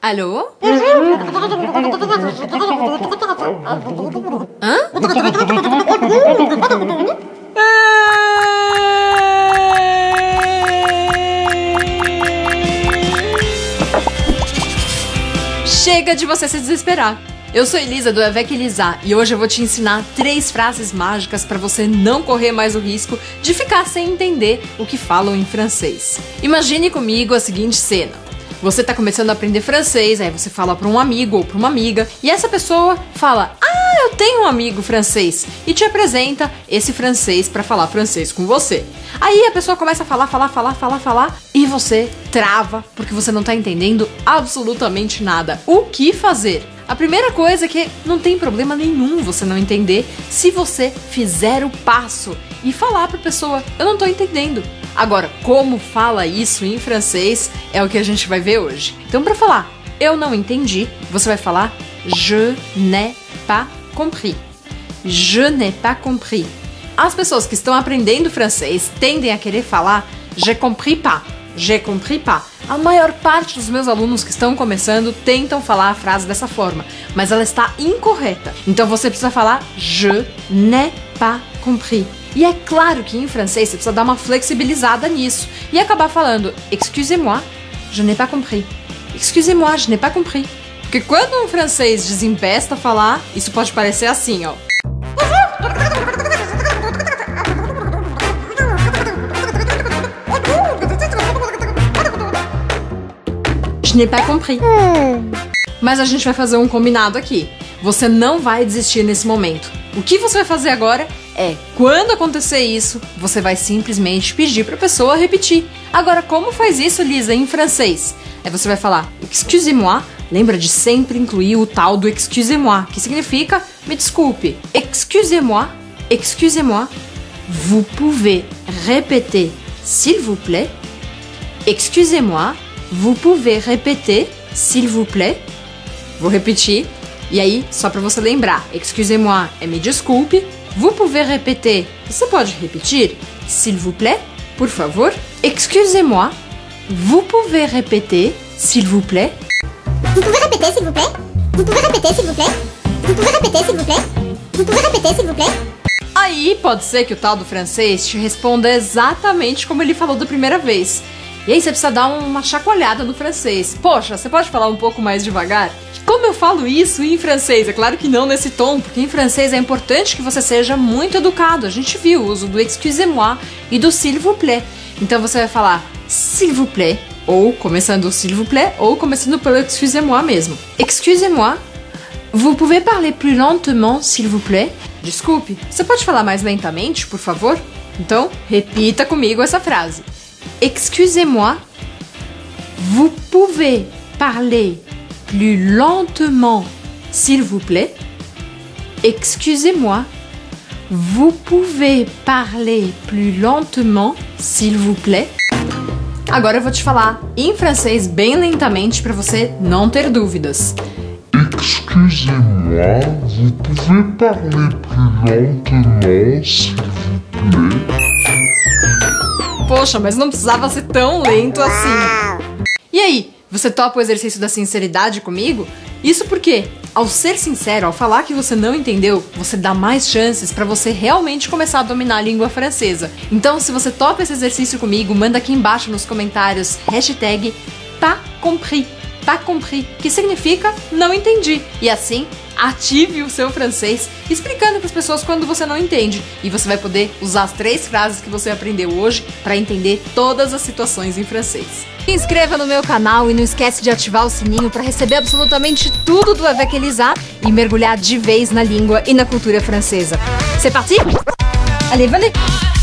Allô Hã? Chega de você se desesperar. Eu sou Elisa do Avec Elisa e hoje eu vou te ensinar três frases mágicas para você não correr mais o risco de ficar sem entender o que falam em francês. Imagine comigo a seguinte cena. Você tá começando a aprender francês, aí você fala para um amigo ou para uma amiga, e essa pessoa fala: "Ah, eu tenho um amigo francês" e te apresenta esse francês para falar francês com você. Aí a pessoa começa a falar, falar, falar, falar, falar e você trava porque você não tá entendendo absolutamente nada. O que fazer? A primeira coisa é que não tem problema nenhum você não entender se você fizer o passo e falar para a pessoa: "Eu não tô entendendo". Agora, como fala isso em francês é o que a gente vai ver hoje. Então, para falar "eu não entendi", você vai falar "je n'ai pas compris". Je n'ai pas compris. As pessoas que estão aprendendo francês tendem a querer falar "je compris pas". Je compris pas. A maior parte dos meus alunos que estão começando tentam falar a frase dessa forma, mas ela está incorreta. Então você precisa falar je n'ai pas compris. E é claro que em francês você precisa dar uma flexibilizada nisso e acabar falando excusez-moi, je n'ai pas compris. Excusez-moi, je n'ai pas compris. Porque quando um francês desempesta falar, isso pode parecer assim, ó. Je n'ai pas compris. Mas a gente vai fazer um combinado aqui. Você não vai desistir nesse momento. O que você vai fazer agora é, quando acontecer isso, você vai simplesmente pedir para a pessoa repetir. Agora, como faz isso, Lisa, em francês? É você vai falar excusez-moi, lembra de sempre incluir o tal do excusez-moi, que significa me desculpe. Excusez-moi, excusez-moi, vous pouvez répéter s'il vous plaît. Excusez-moi, vous pouvez répéter s'il vous plaît. Vou repetir. E aí, só para você lembrar, excusez-moi é me desculpe. Vous pouvez répéter. Você pode repetir? S'il vous plaît, por favor. Excusez-moi. Vous pouvez répéter, s'il vous plaît. Vous pouvez répéter s'il vous plaît Vous pouvez répéter s'il vous plaît Vous pouvez répéter s'il vous plaît Vous pouvez répéter s'il vous plaît Aí pode ser que o tal do francês te responda exatamente como ele falou da primeira vez. E aí você precisa dar uma chacoalhada no francês. Poxa, você pode falar um pouco mais devagar? Como eu falo isso em francês? É claro que não nesse tom, porque em francês é importante que você seja muito educado. A gente viu o uso do excusez-moi e do s'il vous plaît. Então você vai falar s'il vous plaît, ou começando s'il vous plaît, ou começando pelo excusez-moi mesmo. Excusez-moi, vous pouvez parler plus lentement, s'il vous plaît? Desculpe, você pode falar mais lentamente, por favor? Então, repita comigo essa frase. Excusez-moi, vous pouvez parler plus lentement, s'il vous plaît. Excusez-moi, vous pouvez parler plus lentement, s'il vous plaît. Agora eu vou te falar em francês bem lentamente para você não ter dúvidas. Excusez-moi, vous pouvez parler plus lentement, s'il vous plaît Poxa, mas não precisava ser tão lento assim. E aí, você topa o exercício da sinceridade comigo? Isso porque, ao ser sincero, ao falar que você não entendeu, você dá mais chances para você realmente começar a dominar a língua francesa. Então, se você topa esse exercício comigo, manda aqui embaixo nos comentários hashtag pas compris, pas compris, que significa não entendi. E assim, ative o seu francês explicando para as pessoas quando você não entende. E você vai poder usar as três frases que você aprendeu hoje para entender todas as situações em francês. Se inscreva no meu canal e não esquece de ativar o sininho para receber absolutamente tudo do Avec Elisa e mergulhar de vez na língua e na cultura francesa. C'est parti? Allez, venez!